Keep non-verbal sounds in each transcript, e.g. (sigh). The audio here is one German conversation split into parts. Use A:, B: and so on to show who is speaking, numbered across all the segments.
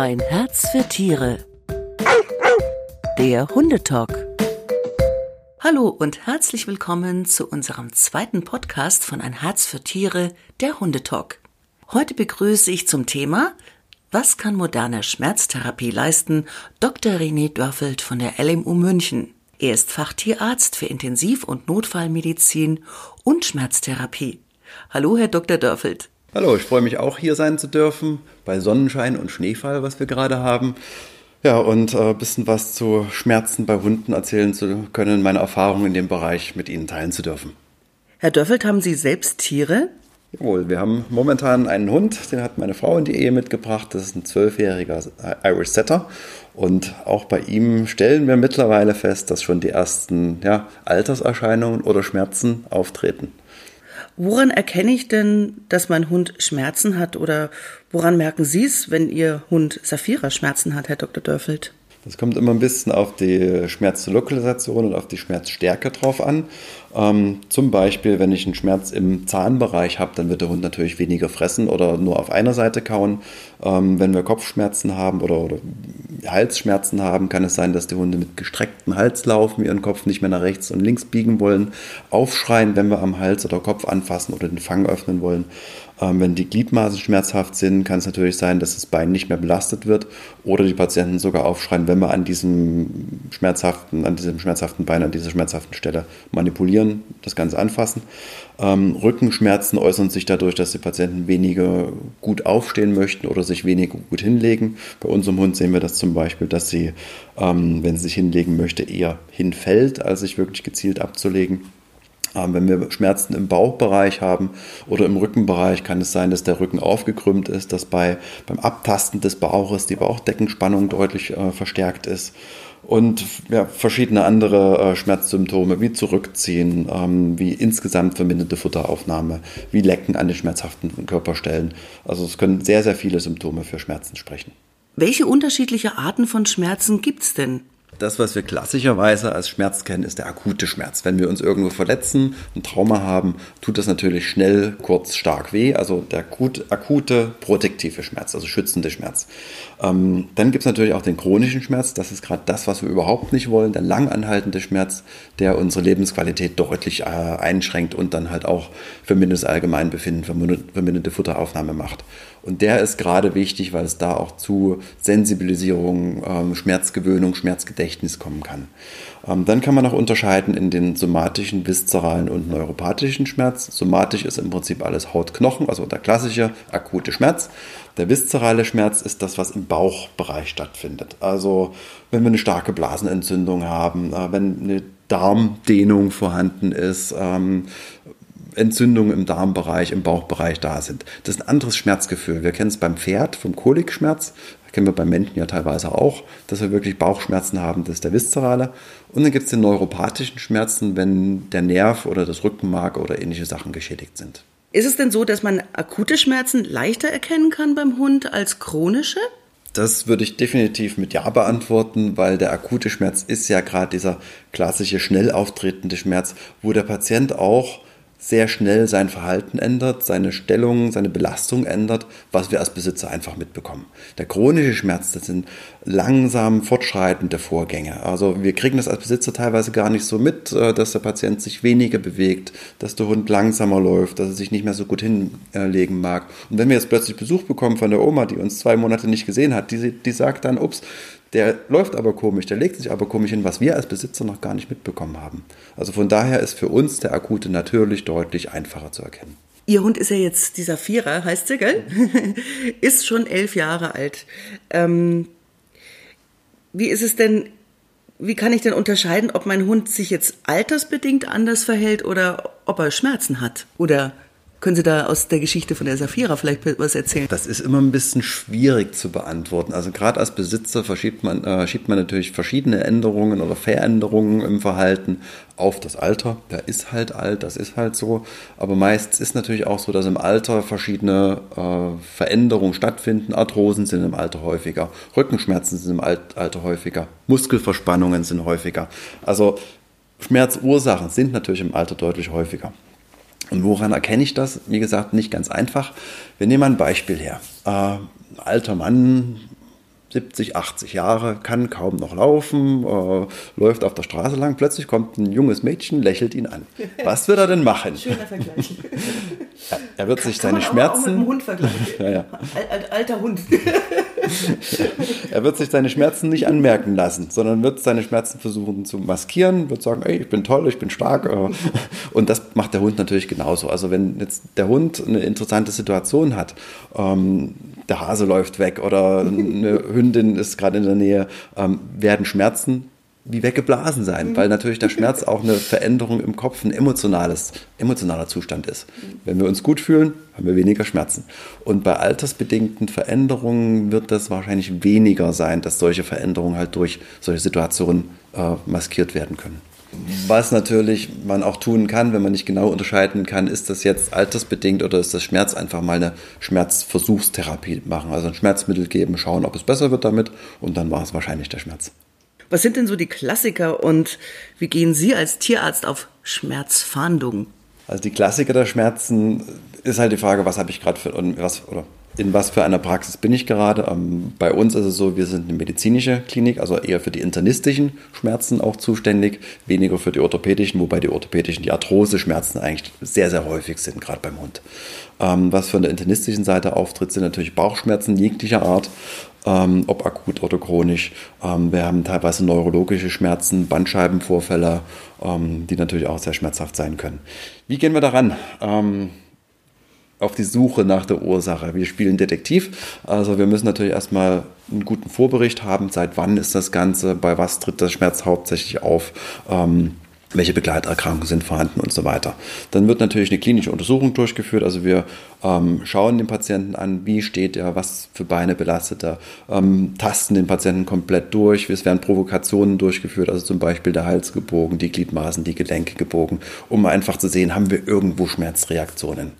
A: Ein Herz für Tiere. Der Hundetalk. Hallo und herzlich willkommen zu unserem zweiten Podcast von Ein Herz für Tiere, der Hundetalk. Heute begrüße ich zum Thema Was kann moderne Schmerztherapie leisten? Dr. René Dörfelt von der LMU München. Er ist Fachtierarzt für Intensiv- und Notfallmedizin und Schmerztherapie. Hallo, Herr Dr. Dörfelt.
B: Hallo, ich freue mich auch hier sein zu dürfen, bei Sonnenschein und Schneefall, was wir gerade haben. Ja, und ein äh, bisschen was zu Schmerzen bei Hunden erzählen zu können, meine Erfahrungen in dem Bereich mit Ihnen teilen zu dürfen.
A: Herr Dörfelt, haben Sie selbst Tiere?
B: Jawohl, wir haben momentan einen Hund, den hat meine Frau in die Ehe mitgebracht. Das ist ein zwölfjähriger Irish Setter. Und auch bei ihm stellen wir mittlerweile fest, dass schon die ersten ja, Alterserscheinungen oder Schmerzen auftreten.
A: Woran erkenne ich denn, dass mein Hund Schmerzen hat oder woran merken Sie es, wenn Ihr Hund Saphira Schmerzen hat, Herr Dr. Dörfeld?
B: Das kommt immer ein bisschen auf die Schmerzlokalisation und auf die Schmerzstärke drauf an. Ähm, zum Beispiel, wenn ich einen Schmerz im Zahnbereich habe, dann wird der Hund natürlich weniger fressen oder nur auf einer Seite kauen. Ähm, wenn wir Kopfschmerzen haben oder, oder Halsschmerzen haben, kann es sein, dass die Hunde mit gestrecktem Hals laufen, ihren Kopf nicht mehr nach rechts und links biegen wollen, aufschreien, wenn wir am Hals oder Kopf anfassen oder den Fang öffnen wollen. Ähm, wenn die Gliedmaßen schmerzhaft sind, kann es natürlich sein, dass das Bein nicht mehr belastet wird oder die Patienten sogar aufschreien, wenn wir an diesem schmerzhaften, an diesem schmerzhaften Bein, an dieser schmerzhaften Stelle manipulieren, das Ganze anfassen. Ähm, Rückenschmerzen äußern sich dadurch, dass die Patienten weniger gut aufstehen möchten oder sich weniger gut hinlegen. Bei unserem Hund sehen wir das zum Beispiel, dass sie, ähm, wenn sie sich hinlegen möchte, eher hinfällt, als sich wirklich gezielt abzulegen. Ähm, wenn wir Schmerzen im Bauchbereich haben oder im Rückenbereich, kann es sein, dass der Rücken aufgekrümmt ist, dass bei, beim Abtasten des Bauches die Bauchdeckenspannung deutlich äh, verstärkt ist. Und ja, verschiedene andere äh, Schmerzsymptome wie Zurückziehen, ähm, wie insgesamt verminderte Futteraufnahme, wie Lecken an den schmerzhaften Körperstellen. Also es können sehr, sehr viele Symptome für Schmerzen sprechen.
A: Welche unterschiedliche Arten von Schmerzen gibt es denn?
B: Das, was wir klassischerweise als Schmerz kennen, ist der akute Schmerz. Wenn wir uns irgendwo verletzen, ein Trauma haben, tut das natürlich schnell, kurz, stark weh. Also der akut, akute, protektive Schmerz, also schützende Schmerz. Ähm, dann gibt es natürlich auch den chronischen Schmerz. Das ist gerade das, was wir überhaupt nicht wollen. Der langanhaltende Schmerz, der unsere Lebensqualität deutlich äh, einschränkt und dann halt auch für Mindestallgemeinbefinden, für verminderte Futteraufnahme macht. Und der ist gerade wichtig, weil es da auch zu Sensibilisierung, ähm, Schmerzgewöhnung, Schmerzgedächtnis kommen kann. Ähm, dann kann man auch unterscheiden in den somatischen, viszeralen und neuropathischen Schmerz. Somatisch ist im Prinzip alles Hautknochen, also der klassische akute Schmerz. Der viszerale Schmerz ist das, was im Bauchbereich stattfindet. Also wenn wir eine starke Blasenentzündung haben, äh, wenn eine Darmdehnung vorhanden ist, ähm, Entzündungen im Darmbereich, im Bauchbereich da sind. Das ist ein anderes Schmerzgefühl. Wir kennen es beim Pferd vom Kolikschmerz, kennen wir beim Menschen ja teilweise auch, dass wir wirklich Bauchschmerzen haben, das ist der viszerale. Und dann gibt es den neuropathischen Schmerzen, wenn der Nerv oder das Rückenmark oder ähnliche Sachen geschädigt sind.
A: Ist es denn so, dass man akute Schmerzen leichter erkennen kann beim Hund als chronische?
B: Das würde ich definitiv mit Ja beantworten, weil der akute Schmerz ist ja gerade dieser klassische schnell auftretende Schmerz, wo der Patient auch sehr schnell sein Verhalten ändert, seine Stellung, seine Belastung ändert, was wir als Besitzer einfach mitbekommen. Der chronische Schmerz, das sind langsam fortschreitende Vorgänge. Also wir kriegen das als Besitzer teilweise gar nicht so mit, äh, dass der Patient sich weniger bewegt, dass der Hund langsamer läuft, dass er sich nicht mehr so gut hinlegen mag. Und wenn wir jetzt plötzlich Besuch bekommen von der Oma, die uns zwei Monate nicht gesehen hat, die, die sagt dann, ups, der läuft aber komisch, der legt sich aber komisch hin, was wir als Besitzer noch gar nicht mitbekommen haben. Also von daher ist für uns der akute natürlich deutlich einfacher zu erkennen.
A: Ihr Hund ist ja jetzt dieser Vierer, heißt sie, gell? (laughs) ist schon elf Jahre alt. Ähm, wie ist es denn, wie kann ich denn unterscheiden, ob mein Hund sich jetzt altersbedingt anders verhält oder ob er Schmerzen hat? Oder können Sie da aus der Geschichte von der Safira vielleicht was erzählen?
B: Das ist immer ein bisschen schwierig zu beantworten. Also gerade als Besitzer verschiebt man, äh, schiebt man natürlich verschiedene Änderungen oder Veränderungen im Verhalten auf das Alter. Der ist halt alt, das ist halt so. Aber meist ist natürlich auch so, dass im Alter verschiedene äh, Veränderungen stattfinden. Arthrosen sind im Alter häufiger, Rückenschmerzen sind im Alter häufiger, Muskelverspannungen sind häufiger. Also Schmerzursachen sind natürlich im Alter deutlich häufiger. Und woran erkenne ich das? Wie gesagt, nicht ganz einfach. Wir nehmen ein Beispiel her. Äh, alter Mann, 70, 80 Jahre, kann kaum noch laufen, äh, läuft auf der Straße lang. Plötzlich kommt ein junges Mädchen, lächelt ihn an. Was wird er denn machen? (laughs) Schöner Vergleich. er wird sich seine Schmerzen. Auch mit dem Hund vergleichen. (laughs) ja, ja.
A: Al alter Hund. (laughs)
B: er wird sich seine Schmerzen nicht anmerken lassen, sondern wird seine Schmerzen versuchen zu maskieren, wird sagen, ey, ich bin toll, ich bin stark. Äh. Und das macht der Hund natürlich genauso. Also wenn jetzt der Hund eine interessante Situation hat, ähm, der Hase läuft weg oder eine (laughs) Hündin ist gerade in der Nähe, ähm, werden Schmerzen wie weggeblasen sein, mhm. weil natürlich der Schmerz auch eine Veränderung im Kopf, ein emotionales, emotionaler Zustand ist. Wenn wir uns gut fühlen, haben wir weniger Schmerzen. Und bei altersbedingten Veränderungen wird das wahrscheinlich weniger sein, dass solche Veränderungen halt durch solche Situationen äh, maskiert werden können. Was natürlich man auch tun kann, wenn man nicht genau unterscheiden kann, ist das jetzt altersbedingt oder ist das Schmerz, einfach mal eine Schmerzversuchstherapie machen. Also ein Schmerzmittel geben, schauen, ob es besser wird damit und dann war es wahrscheinlich der Schmerz.
A: Was sind denn so die Klassiker und wie gehen Sie als Tierarzt auf Schmerzfahndung?
B: Also die Klassiker der Schmerzen ist halt die Frage, was habe ich gerade für was oder in was für einer Praxis bin ich gerade. Ähm, bei uns ist es so, wir sind eine medizinische Klinik, also eher für die internistischen Schmerzen auch zuständig, weniger für die orthopädischen, wobei die orthopädischen, die Arthrose-Schmerzen eigentlich sehr, sehr häufig sind, gerade beim Hund. Ähm, was von der internistischen Seite auftritt, sind natürlich Bauchschmerzen jeglicher Art, ähm, ob akut oder chronisch. wir haben teilweise neurologische Schmerzen, Bandscheibenvorfälle, die natürlich auch sehr schmerzhaft sein können. Wie gehen wir daran? Auf die Suche nach der Ursache. Wir spielen Detektiv, also wir müssen natürlich erstmal einen guten Vorbericht haben, seit wann ist das Ganze, bei was tritt der Schmerz hauptsächlich auf. Ähm, welche Begleiterkrankungen sind vorhanden und so weiter. Dann wird natürlich eine klinische Untersuchung durchgeführt. Also wir ähm, schauen den Patienten an, wie steht er, was für Beine belastet er, ähm, tasten den Patienten komplett durch. Es werden Provokationen durchgeführt, also zum Beispiel der Hals gebogen, die Gliedmaßen, die Gelenke gebogen, um einfach zu sehen, haben wir irgendwo Schmerzreaktionen.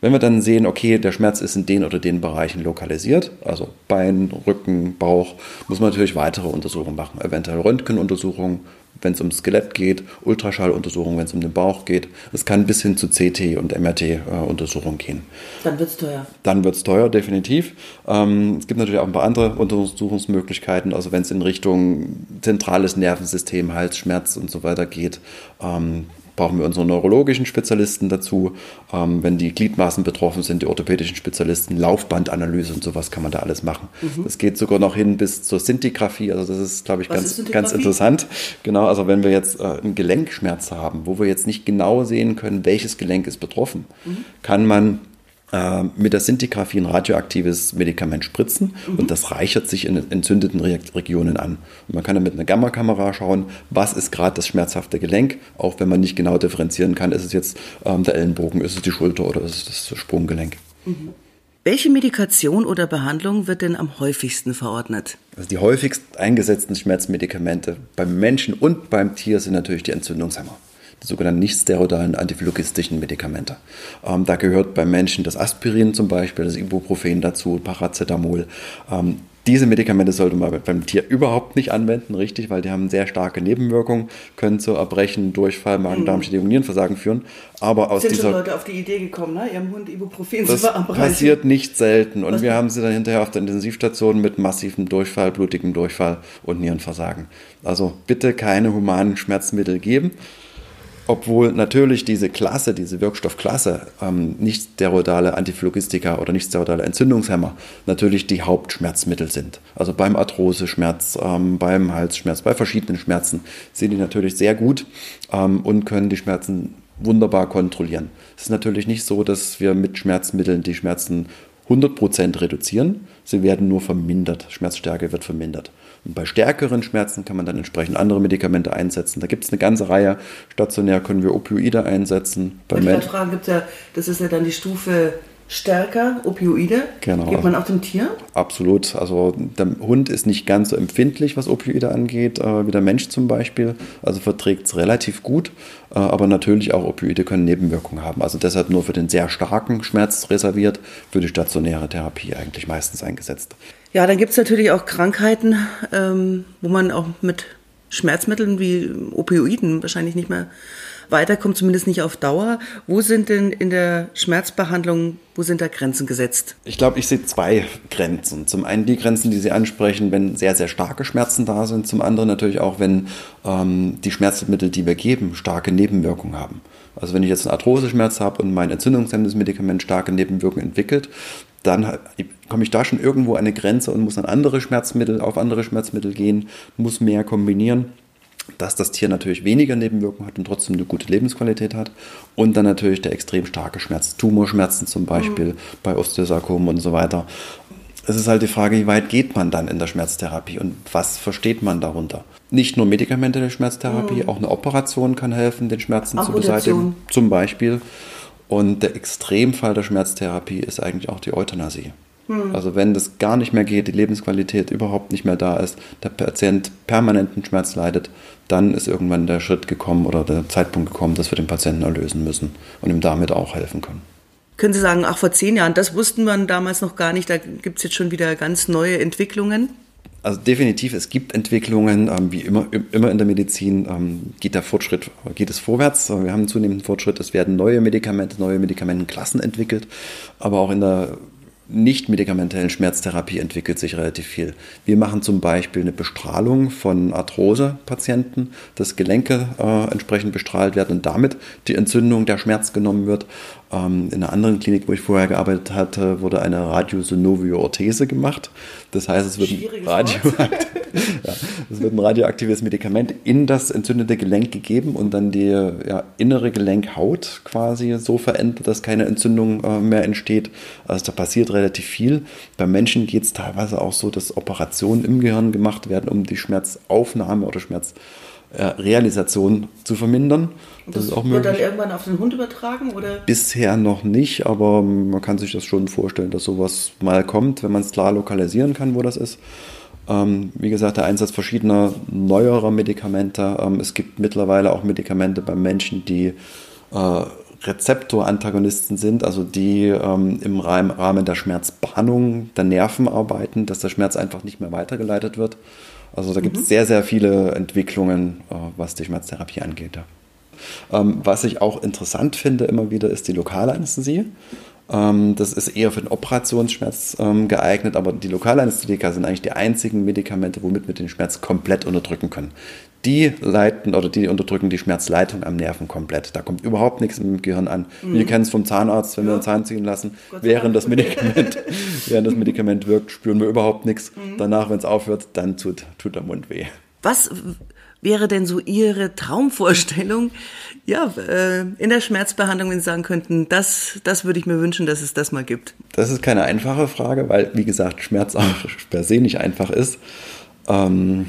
B: Wenn wir dann sehen, okay, der Schmerz ist in den oder den Bereichen lokalisiert, also Bein, Rücken, Bauch, muss man natürlich weitere Untersuchungen machen, eventuell Röntgenuntersuchungen, wenn es ums Skelett geht, Ultraschalluntersuchungen, wenn es um den Bauch geht. Es kann bis hin zu CT und MRT-Untersuchungen äh, gehen.
A: Dann wird es teuer.
B: Dann wird es teuer, definitiv. Ähm, es gibt natürlich auch ein paar andere Untersuchungsmöglichkeiten, also wenn es in Richtung zentrales Nervensystem, Halsschmerz und so weiter geht. Ähm, brauchen wir unsere neurologischen Spezialisten dazu. Ähm, wenn die Gliedmaßen betroffen sind, die orthopädischen Spezialisten, Laufbandanalyse und sowas kann man da alles machen. Mhm. Das geht sogar noch hin bis zur Sintigraphie. Also das ist, glaube ich, ganz, ganz interessant. Genau, also wenn wir jetzt äh, einen Gelenkschmerz haben, wo wir jetzt nicht genau sehen können, welches Gelenk ist betroffen, mhm. kann man äh, mit der Sintigraphie ein radioaktives Medikament spritzen mhm. und das reichert sich in entzündeten Regionen an. Und man kann dann mit einer Gammakamera schauen, was ist gerade das schmerzhafte Gelenk, auch wenn man nicht genau differenzieren kann, ist es jetzt ähm, der Ellenbogen, ist es die Schulter oder ist es das Sprunggelenk. Mhm.
A: Welche Medikation oder Behandlung wird denn am häufigsten verordnet?
B: Also die häufigst eingesetzten Schmerzmedikamente beim Menschen und beim Tier sind natürlich die Entzündungshemmer die sogenannten nicht-steroidalen antiphylogistischen Medikamente. Ähm, da gehört beim Menschen das Aspirin zum Beispiel, das Ibuprofen dazu, Paracetamol. Ähm, diese Medikamente sollte man beim Tier überhaupt nicht anwenden, richtig, weil die haben sehr starke Nebenwirkungen, können zu Erbrechen, Durchfall, Magen-Darm-Schädigung, Nierenversagen führen. Aber aus
A: Sind
B: dieser,
A: schon Leute auf die Idee gekommen, ne? ihrem Hund Ibuprofen
B: das zu verabreichen? Das passiert nicht selten. Und Was? wir haben sie dann hinterher auf der Intensivstation mit massivem Durchfall, blutigem Durchfall und Nierenversagen. Also bitte keine humanen Schmerzmittel geben obwohl natürlich diese Klasse, diese Wirkstoffklasse, ähm, nicht steroidale Antiphlogistika oder nicht steroidale Entzündungshemmer, natürlich die Hauptschmerzmittel sind. Also beim Arthroseschmerz, ähm, beim Halsschmerz, bei verschiedenen Schmerzen sind die natürlich sehr gut ähm, und können die Schmerzen wunderbar kontrollieren. Es ist natürlich nicht so, dass wir mit Schmerzmitteln die Schmerzen 100% reduzieren, sie werden nur vermindert, Schmerzstärke wird vermindert. Und bei stärkeren Schmerzen kann man dann entsprechend andere Medikamente einsetzen. Da gibt es eine ganze Reihe. Stationär können wir Opioide einsetzen.
A: Bei ich fragen, gibt's ja, das ist ja dann die Stufe stärker, Opioide.
B: Genau.
A: Gibt man auch dem Tier?
B: Absolut. Also der Hund ist nicht ganz so empfindlich, was Opioide angeht, äh, wie der Mensch zum Beispiel. Also verträgt es relativ gut. Äh, aber natürlich auch Opioide können Nebenwirkungen haben. Also deshalb nur für den sehr starken Schmerz reserviert, für die stationäre Therapie eigentlich meistens eingesetzt.
A: Ja, dann gibt es natürlich auch Krankheiten, ähm, wo man auch mit Schmerzmitteln wie Opioiden wahrscheinlich nicht mehr weiterkommt, zumindest nicht auf Dauer. Wo sind denn in der Schmerzbehandlung, wo sind da Grenzen gesetzt?
B: Ich glaube, ich sehe zwei Grenzen. Zum einen die Grenzen, die Sie ansprechen, wenn sehr, sehr starke Schmerzen da sind. Zum anderen natürlich auch, wenn ähm, die Schmerzmittel, die wir geben, starke Nebenwirkungen haben. Also wenn ich jetzt einen Arthroseschmerz habe und mein entzündungshemmendes Medikament starke Nebenwirkungen entwickelt, dann komme ich da schon irgendwo an eine Grenze und muss an andere Schmerzmittel, auf andere Schmerzmittel gehen, muss mehr kombinieren dass das Tier natürlich weniger Nebenwirkungen hat und trotzdem eine gute Lebensqualität hat. Und dann natürlich der extrem starke Schmerz, Tumorschmerzen zum Beispiel mhm. bei Osteosarkomen und so weiter. Es ist halt die Frage, wie weit geht man dann in der Schmerztherapie und was versteht man darunter? Nicht nur Medikamente der Schmerztherapie, mhm. auch eine Operation kann helfen, den Schmerzen zu beseitigen, zum Beispiel. Und der Extremfall der Schmerztherapie ist eigentlich auch die Euthanasie. Hm. Also wenn das gar nicht mehr geht, die Lebensqualität überhaupt nicht mehr da ist, der Patient permanenten Schmerz leidet, dann ist irgendwann der Schritt gekommen oder der Zeitpunkt gekommen, dass wir den Patienten erlösen müssen und ihm damit auch helfen können.
A: Können Sie sagen, ach vor zehn Jahren, das wussten wir damals noch gar nicht, da gibt es jetzt schon wieder ganz neue Entwicklungen?
B: Also definitiv, es gibt Entwicklungen, ähm, wie immer, immer in der Medizin ähm, geht der Fortschritt, geht es vorwärts. Wir haben einen zunehmenden Fortschritt, es werden neue Medikamente, neue Medikamentenklassen entwickelt, aber auch in der nicht-medikamentellen Schmerztherapie entwickelt sich relativ viel. Wir machen zum Beispiel eine Bestrahlung von Arthrose-Patienten, dass Gelenke äh, entsprechend bestrahlt werden und damit die Entzündung, der Schmerz genommen wird. Ähm, in einer anderen Klinik, wo ich vorher gearbeitet hatte, wurde eine Radiosynovio-Orthese gemacht. Das heißt, es wird, ein, radioakt (laughs) ja, es wird ein radioaktives Medikament in das entzündete Gelenk gegeben und dann die ja, innere Gelenkhaut quasi so verändert, dass keine Entzündung äh, mehr entsteht. Also da passiert relativ viel. Bei Menschen geht es teilweise auch so, dass Operationen im Gehirn gemacht werden, um die Schmerzaufnahme oder Schmerzrealisation zu vermindern.
A: Das, das ist auch wird möglich. dann irgendwann auf den Hund übertragen? Oder?
B: Bisher noch nicht, aber man kann sich das schon vorstellen, dass sowas mal kommt, wenn man es klar lokalisieren kann, wo das ist. Ähm, wie gesagt, der Einsatz verschiedener neuerer Medikamente. Ähm, es gibt mittlerweile auch Medikamente bei Menschen, die äh, Rezeptorantagonisten sind, also die ähm, im Rahmen der Schmerzbahnung der Nerven arbeiten, dass der Schmerz einfach nicht mehr weitergeleitet wird. Also da gibt es mhm. sehr, sehr viele Entwicklungen, äh, was die Schmerztherapie angeht. Ähm, was ich auch interessant finde immer wieder, ist die lokale Anästhesie. Ähm, das ist eher für den Operationsschmerz ähm, geeignet, aber die Lokalanästhetika sind eigentlich die einzigen Medikamente, womit wir den Schmerz komplett unterdrücken können. Die leiten oder die unterdrücken die Schmerzleitung am Nerven komplett. Da kommt überhaupt nichts im Gehirn an. Mhm. Wir kennen es vom Zahnarzt, wenn ja. wir einen Zahn ziehen lassen. Während das, Medikament, (laughs) während das Medikament wirkt, spüren wir überhaupt nichts. Mhm. Danach, wenn es aufhört, dann tut, tut der Mund weh.
A: Was wäre denn so Ihre Traumvorstellung, ja, äh, in der Schmerzbehandlung, wenn Sie sagen könnten, das, das würde ich mir wünschen, dass es das mal gibt?
B: Das ist keine einfache Frage, weil, wie gesagt, Schmerz auch per se nicht einfach ist. Ähm,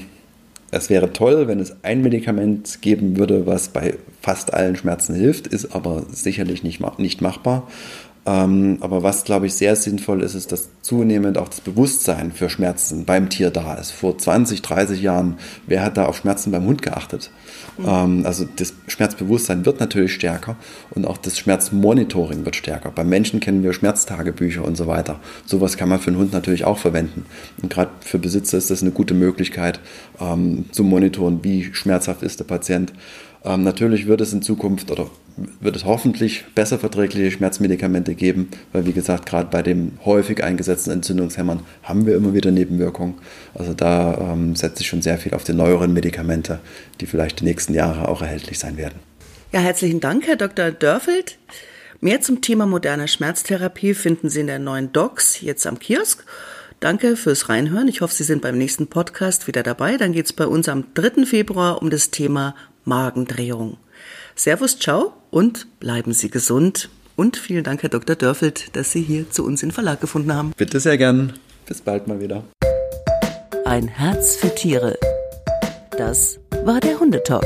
B: es wäre toll, wenn es ein Medikament geben würde, was bei fast allen Schmerzen hilft, ist aber sicherlich nicht, machbar. Ähm, aber was, glaube ich, sehr sinnvoll ist, ist, dass zunehmend auch das Bewusstsein für Schmerzen beim Tier da ist. Vor 20, 30 Jahren, wer hat da auf Schmerzen beim Hund geachtet? Mhm. Ähm, also das Schmerzbewusstsein wird natürlich stärker und auch das Schmerzmonitoring wird stärker. Beim Menschen kennen wir Schmerztagebücher und so weiter. Sowas kann man für einen Hund natürlich auch verwenden. Und gerade für Besitzer ist das eine gute Möglichkeit, ähm, zu monitoren, wie schmerzhaft ist der Patient. Ähm, natürlich wird es in Zukunft oder wird es hoffentlich besser verträgliche Schmerzmedikamente geben, weil wie gesagt, gerade bei den häufig eingesetzten Entzündungshemmern haben wir immer wieder Nebenwirkungen. Also da ähm, setzt sich schon sehr viel auf die neueren Medikamente, die vielleicht die nächsten Jahre auch erhältlich sein werden.
A: Ja, herzlichen Dank, Herr Dr. Dörfeld. Mehr zum Thema moderne Schmerztherapie finden Sie in der neuen Docs jetzt am Kiosk. Danke fürs Reinhören. Ich hoffe, Sie sind beim nächsten Podcast wieder dabei. Dann geht es bei uns am 3. Februar um das Thema Magendrehung. Servus, ciao und bleiben Sie gesund. Und vielen Dank, Herr Dr. Dörfeld, dass Sie hier zu uns in Verlag gefunden haben.
B: Bitte sehr gern. Bis bald mal wieder.
A: Ein Herz für Tiere. Das war der Hundetalk.